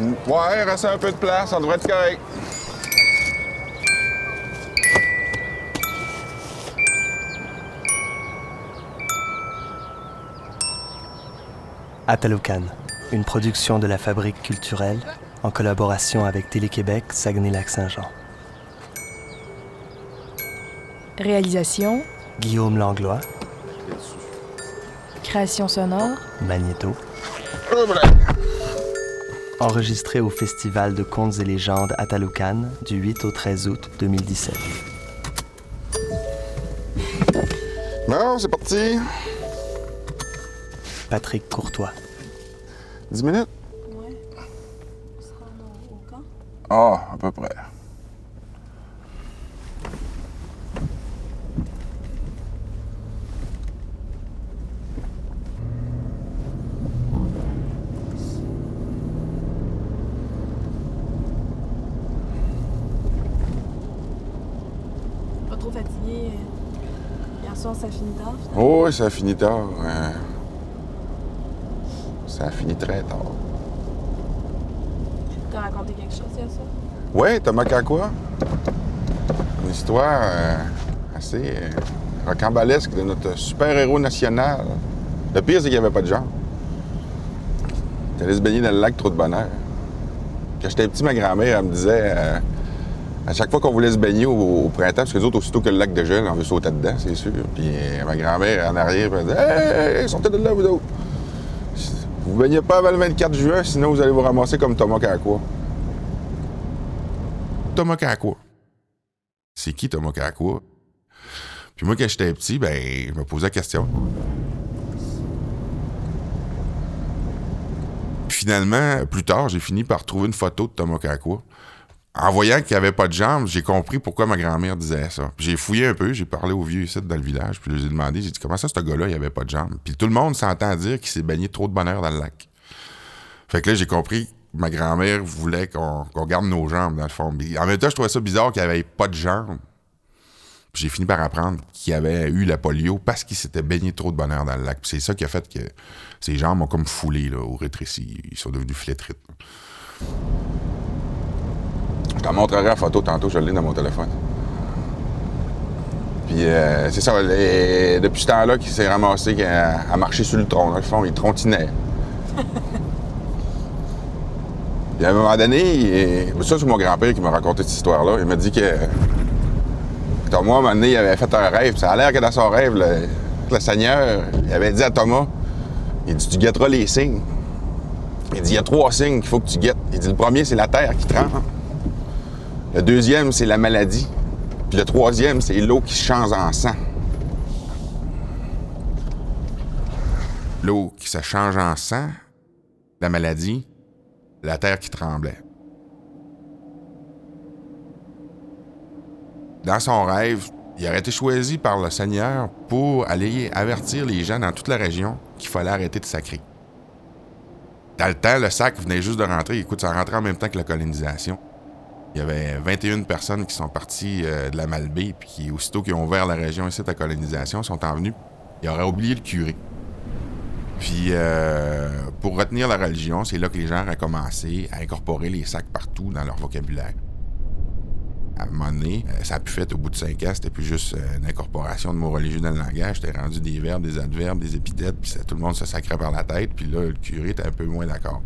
Ouais, il reste un peu de place, ça devrait être correct. Atalocan, une production de la Fabrique culturelle en collaboration avec Télé-Québec Saguenay-Lac-Saint-Jean. Réalisation, Guillaume Langlois, création sonore, Magnéto. Enregistré au Festival de contes et légendes Atalocan du 8 au 13 août 2017. Bon, c'est parti. Patrick Courtois. 10 minutes? Ouais. On se rend au, au camp? Ah, à peu près. Pas trop fatigué. Hier soir, ça finit tard. Oh, oui, ça a fini tard. euh. Ça a fini très tard. T'as raconté quelque chose hier soir? Ouais, Thomas Kakwa. Une histoire euh, assez euh, rocambolesque de notre super-héros national. Le pire, c'est qu'il n'y avait pas de genre. Il allait se baigner dans le lac Trop de Bonheur. Quand j'étais petit, ma grand-mère, elle me disait, euh, à chaque fois qu'on voulait se baigner au, printemps, parce que les autres, aussitôt que le lac de gel, on veut sauter dedans, c'est sûr. Puis euh, ma grand-mère, en arrière, elle disait, hey, hey, sortez de là, vous autres. Vous ne baignez pas avant le 24 juin, sinon vous allez vous ramasser comme Thomas Kakwa. Thomas Kakwa. C'est qui Thomas? Puis moi, quand j'étais petit, ben, je me posais la question. Finalement, plus tard, j'ai fini par trouver une photo de Thomas. En voyant qu'il n'y avait pas de jambes, j'ai compris pourquoi ma grand-mère disait ça. J'ai fouillé un peu, j'ai parlé aux vieux ici dans le village, puis je lui ai demandé, j'ai dit comment ça, ce gars-là, il avait pas de jambes? Puis tout le monde s'entend dire qu'il s'est baigné trop de bonheur dans le lac. Fait que là, j'ai compris que ma grand-mère voulait qu'on garde nos jambes, dans le fond. Puis en même temps, je trouvais ça bizarre qu'il avait pas de jambes. Puis j'ai fini par apprendre qu'il avait eu la polio parce qu'il s'était baigné trop de bonheur dans le lac. C'est ça qui a fait que ses jambes ont comme foulé, là, ou rétréci. Ils sont devenus flétrites. Je t'en montrerai la photo tantôt, je l'ai dans mon téléphone. Puis euh, c'est ça, les- depuis ce temps-là qu'il s'est ramassé à, à marcher sur le tronc. Dans le fond, il trontinait. Puis à un moment donné, il- ça c'est mon grand-père qui m'a raconté cette histoire-là. Il m'a dit que Thomas, à un moment donné, il avait fait un rêve. Ça a l'air que dans son rêve, le, le Seigneur il avait dit à Thomas, il dit, tu guetteras les signes. Il dit, il y a trois signes qu'il faut que tu guettes. Il dit, le premier, c'est la terre qui tremble. Le deuxième, c'est la maladie. Puis le troisième, c'est l'eau qui change en sang. L'eau qui se change en sang, la maladie, la terre qui tremblait. Dans son rêve, il aurait été choisi par le Seigneur pour aller avertir les gens dans toute la région qu'il fallait arrêter de sacrer. Dans le temps, le sac venait juste de rentrer. Écoute, ça rentrait en même temps que la colonisation. Il y avait 21 personnes qui sont parties euh, de la Malbaie, puis qui, aussitôt qu'ils ont ouvert la région ici la colonisation, sont en venus. Ils auraient oublié le curé. Puis, euh, pour retenir la religion, c'est là que les gens auraient commencé à incorporer les sacs partout dans leur vocabulaire. À un moment donné, euh, ça a pu fait au bout de cinq ans, c'était plus juste une incorporation de mots religieux dans le langage. C'était rendu des verbes, des adverbes, des épithètes, puis tout le monde se sacrait par la tête, puis là, le curé était un peu moins d'accord.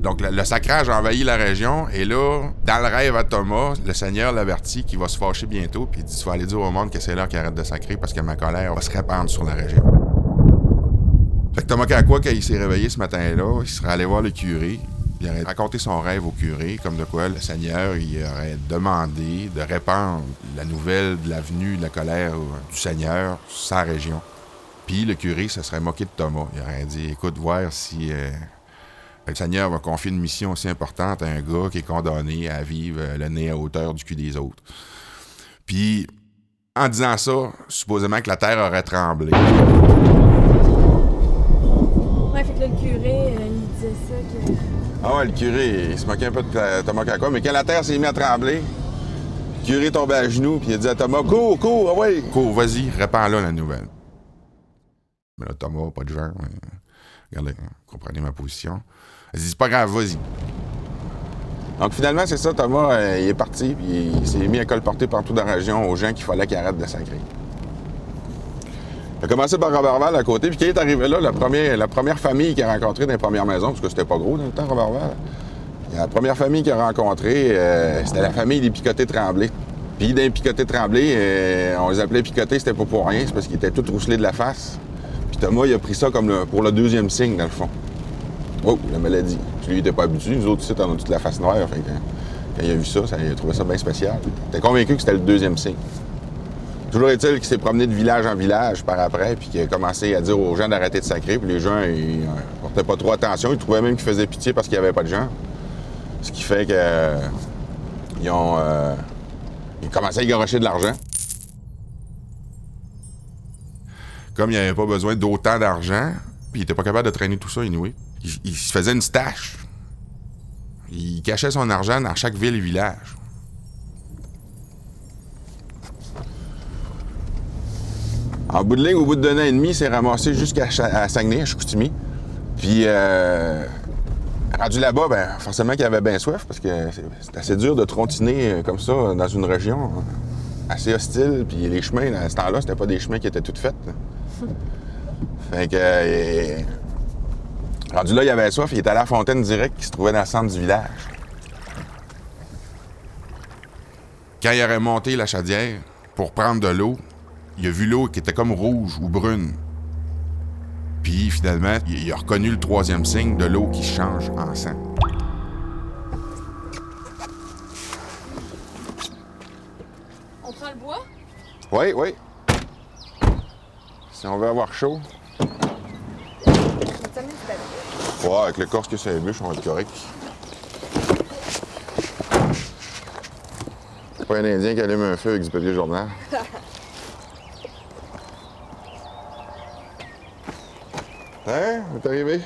Donc, le, sacrage a envahi la région, et là, dans le rêve à Thomas, le Seigneur l'avertit qu'il va se fâcher bientôt, puis il dit Tu vas aller dire au monde que c'est l'heure qu'il arrête de sacrer parce que ma colère va se répandre sur la région. Fait que Thomas Kakwa, quand il s'est réveillé ce matin-là, il serait allé voir le curé. Il aurait raconté son rêve au curé, comme de quoi le Seigneur il aurait demandé de répandre la nouvelle de la venue de la colère du Seigneur sur sa région. Puis le curé se serait moqué de Thomas. Il aurait dit Écoute, voir si euh, le Seigneur va confier une mission aussi importante à un gars qui est condamné à vivre euh, le nez à hauteur du cul des autres. Puis, en disant ça, supposément que la terre aurait tremblé. Ouais, fait que là, le curé, euh, il disait ça que. Ah ouais, le curé, il se moquait un peu de Thomas Kakwa, mais quand la terre s'est mise à trembler, le curé tombé à genoux, puis il a dit à Thomas Cours, cours, ah ouais Cours, vas-y, répands-la la nouvelle. Mais là, Thomas, pas de genre. Regardez, comprenez ma position. Elle dit, c'est pas grave, vas-y. Donc finalement, c'est ça, Thomas, euh, il est parti, puis il s'est mis à colporter partout dans la région aux gens qu'il fallait qu'il arrête de sacrer. Il a commencé par Robertval à côté, puis quand il est arrivé là, la première, la première famille qu'il a rencontrée dans les premières maisons, parce que c'était pas gros dans le temps, Robertval, la première famille qu'il a rencontrée, euh, c'était la famille des Picotés Tremblay. Puis dans les Picotés Tremblay, euh, on les appelait Picotés, c'était pas pour rien, c'est parce qu'ils étaient tous rousselés de la face. Thomas, il a pris ça comme le- pour le deuxième signe, dans le fond. Oh, la maladie. Lui, il était pas habitué. Nous autres, ici, on a toute la face noire. Quand il a vu ça, ça, il a trouvé ça bien spécial. Était convaincu que c'était le deuxième signe. Toujours est-il qu'il s'est promené de village en village par après, puis qu'il a commencé à dire aux gens d'arrêter de sacrer. Puis les gens, ils euh, portaient pas trop attention. Ils trouvaient même qu'il faisait pitié parce qu'il n'y avait pas de gens. Ce qui fait que. euh, ils ont. euh, ils commençaient à garocher de l'argent. Comme il n'avait pas besoin d'autant d'argent, puis il était pas capable de traîner tout ça, anyway, il, se faisait une stash. Il cachait son argent dans chaque ville et village. En bout de ligne, au bout d'un an et demi, il s'est ramassé jusqu'à Saguenay, à Chicoutimi. Puis, euh, rendu là-bas, ben, forcément qu'il avait bien soif, parce que c'est assez dur de trontiner euh, comme ça dans une région assez hostile. Puis les chemins, à ce temps-là, c'était pas des chemins qui étaient toutes faits. Fait que, euh, rendu là, il avait soif, il était à la fontaine direct qui se trouvait dans le centre du village. Quand il aurait monté la chaudière pour prendre de l'eau, il a vu l'eau qui était comme rouge ou brune. Puis finalement, il il a reconnu le troisième signe de l'eau qui change en sang. On prend le bois? Oui, oui. Si on veut avoir chaud. Ouais, avec le corse que ça ébûche, on va être correct. C'est pas un Indien qui allume un feu avec du papier journal. Hein? On est arrivé?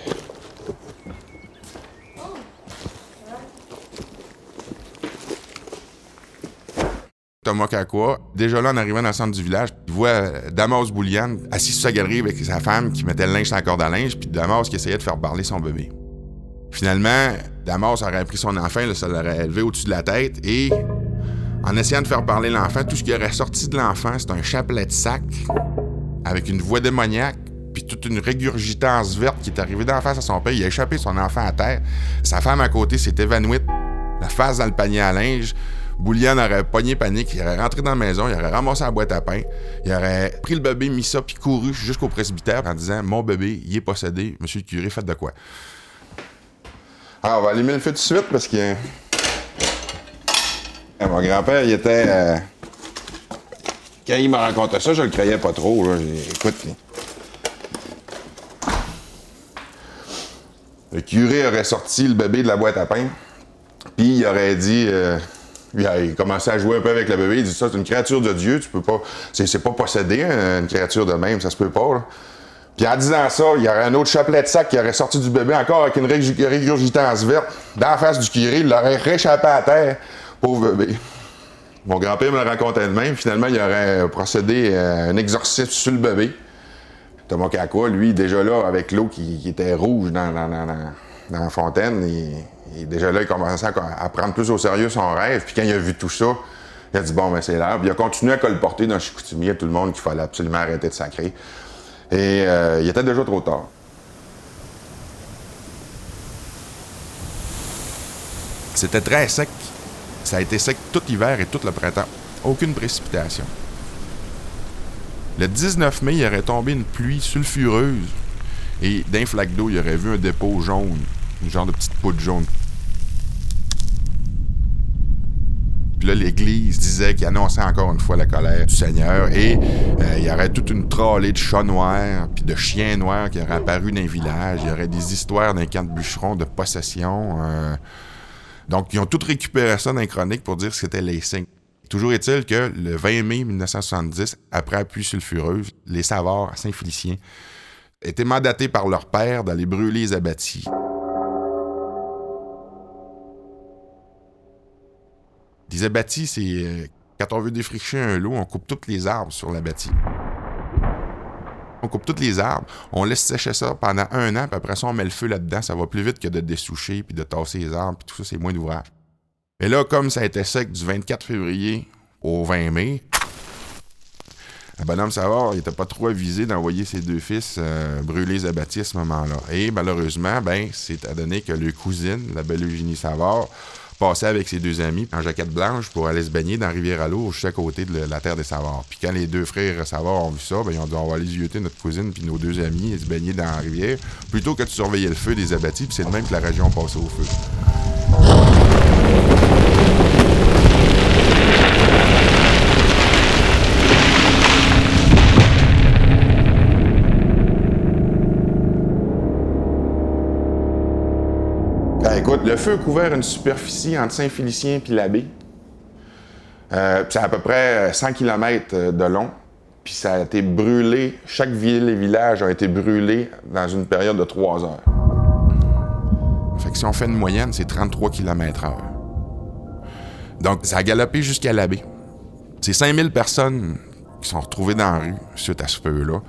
Thomas Kakwa, déjà là, en arrivant dans le centre du village, il voit Damas Bouliane assis sur sa galerie avec sa femme qui mettait le linge sur la corde à linge, puis Damas qui essayait de faire parler son bébé. Finalement, Damas aurait pris son enfant, là, ça l'aurait élevé au-dessus de la tête, et en essayant de faire parler l'enfant, tout ce qui aurait sorti de l'enfant, c'est un chapelet de sac avec une voix démoniaque, puis toute une régurgitance verte qui est arrivée d'en face à son père. Il a échappé son enfant à terre. Sa femme à côté s'est évanouie, la face dans le panier à linge. Boulian aurait pogné panique, il aurait rentré dans la maison, il aurait ramassé la boîte à pain, il aurait pris le bébé, mis ça, puis couru jusqu'au presbytère en disant Mon bébé, il est possédé, monsieur le curé, faites de quoi Ah, on va allumer le feu tout de suite parce que. Ah, mon grand-père, il était. euh, Quand il me racontait ça, je le croyais pas trop. Là. Écoute. Le curé aurait sorti le bébé de la boîte à pain, puis il aurait dit. euh, il a il commençait à jouer un peu avec le bébé. Il dit ça, c'est une créature de Dieu, tu peux pas. C'est pas possédé, hein, une créature de même, ça se peut pas. là. Puis en disant ça, il y aurait un autre chapelet de sac qui aurait sorti du bébé encore avec une régu- régurgitance verte dans la face du curé. Il l'aurait réchappé à terre, pauvre bébé. Mon grand-père me le racontait de même. Finalement, il aurait procédé à un exorcisme sur le bébé. Thomas Kakwa, lui, déjà là, avec l'eau qui, qui était rouge dans, dans- dans- dans- dans fontaine, il- déjà là, il commençait à, à prendre plus au sérieux son rêve. Puis quand il a vu tout ça, il a dit bon, ben c'est l'heure. Puis il a continué à colporter dans Chicoutimi à tout le monde qu'il fallait absolument arrêter de sacrer. Et euh, il était déjà trop tard. C'était très sec. Ça a été sec tout l'hiver et tout le printemps. Aucune précipitation. Le 19 mai, il aurait tombé une pluie sulfureuse. Et d'un flaque d'eau, il aurait vu un dépôt jaune. Une genre de petite poudre jaune. Puis là, l'Église disait qu'il annonçait encore une fois la colère du Seigneur. Et euh, il y aurait toute une trollée de chats noirs, puis de chiens noirs qui auraient apparu dans les villages. Il y aurait des histoires d'un camp de bûcherons de possession. euh, donc, ils ont tout récupéré ça dans les chroniques pour dire que c'était les signes. Toujours est-il que le 20 mai 1970, après la pluie sulfureuse, les Savards à Saint-Félicien étaient mandatés par leur père d'aller brûler les abattis. Les abattis, c'est euh, quand on veut défricher un lot, on coupe tous les arbres sur l'abattis. On coupe tous les arbres, on laisse sécher ça pendant un an, puis après ça, on met le feu là-dedans. Ça va plus vite que de dessoucher, puis de tasser les arbres, puis tout ça, c'est moins d'ouvrage. Mais là, comme ça a été sec du 24 février au 20 mai, le bonhomme Savard, il était pas trop avisé d'envoyer ses deux fils euh, brûler les abattis à ce moment-là. Et malheureusement, ben, c'est à donner que le cousine, la belle Eugénie Savard, passait avec ses deux amis en jaquette blanche pour aller se baigner dans Rivière-à-l'eau, juste à côté de la terre des Savard. Puis quand les deux frères Savard ont vu ça, ben, ils ont dit on va aller zioter notre cousine puis nos deux amis et se baigner dans la rivière, plutôt que de surveiller le feu des abattis, puis c'est de même que la région passait au feu. Écoute, le feu a couvert une superficie entre Saint-Félicien et l'abbé. Euh, c'est à peu près 100 km de long. Puis ça a été brûlé, chaque ville et village a été brûlé dans une période de trois heures. Fait que si on fait une moyenne, c'est 33 km heure. Donc, ça a galopé jusqu'à l'abbé. C'est 5000 personnes qui sont retrouvées dans la rue suite à ce feu-là.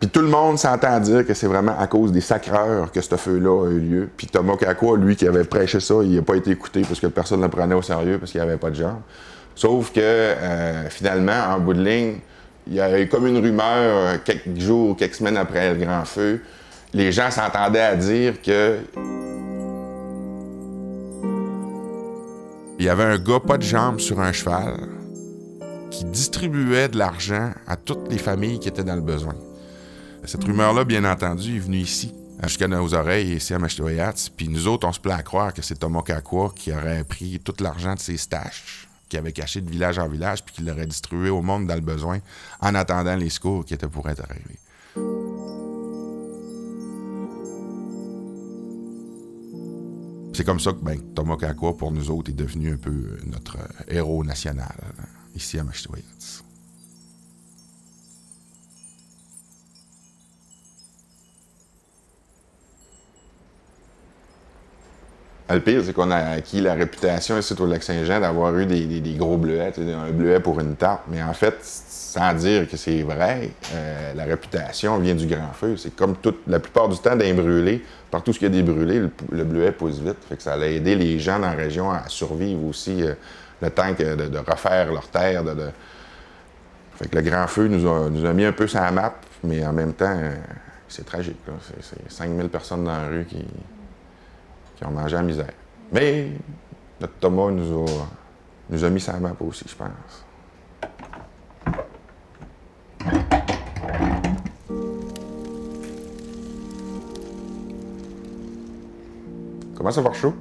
Puis tout le monde s'entend dire que c'est vraiment à cause des sacreurs que ce feu-là a eu lieu. Puis Thomas Kakwa, lui, qui avait prêché ça, il n'a pas été écouté parce que personne ne le prenait au sérieux parce qu'il n'y avait pas de jambes. Sauf que euh, finalement, en bout de ligne, il y a eu comme une rumeur euh, quelques jours, quelques semaines après le grand feu. Les gens s'entendaient à dire que Il y avait un gars pas de jambes sur un cheval qui distribuait de l'argent à toutes les familles qui étaient dans le besoin. Cette rumeur-là, bien entendu, est venue ici, jusqu'à nos oreilles, ici à Machtoyats. Puis nous autres, on se plaît à croire que c'est Thomas qui aurait pris tout l'argent de ses staches, qui avait caché de village en village, puis qui l'aurait distribué au monde dans le besoin, en attendant les secours qui étaient pour être arrivés. C'est comme ça que ben, Thomas pour nous autres, est devenu un peu euh, notre euh, héros national, ici à Machtoyats. Le pire, c'est qu'on a acquis la réputation ici au Lac-Saint-Jean d'avoir eu des, gros bleuets, un bleuet pour une tarte. Mais en fait, sans dire que c'est vrai, euh, la réputation vient du grand feu. C'est comme toute, la plupart du temps d'un brûlé, partout ce qu'il y a des brûlés, le, le bleuet pousse vite. Fait que ça a aidé les gens dans la région à survivre aussi euh, le temps de, refaire leur terre. Fait que le grand feu nous a, mis un peu sur la map, mais en même temps, euh, c'est tragique. c'est 5000 personnes dans la rue qui, qui ont mangé la misère. Mais notre Thomas nous a, nous a mis sa map aussi, je pense. Comment ça va chaud?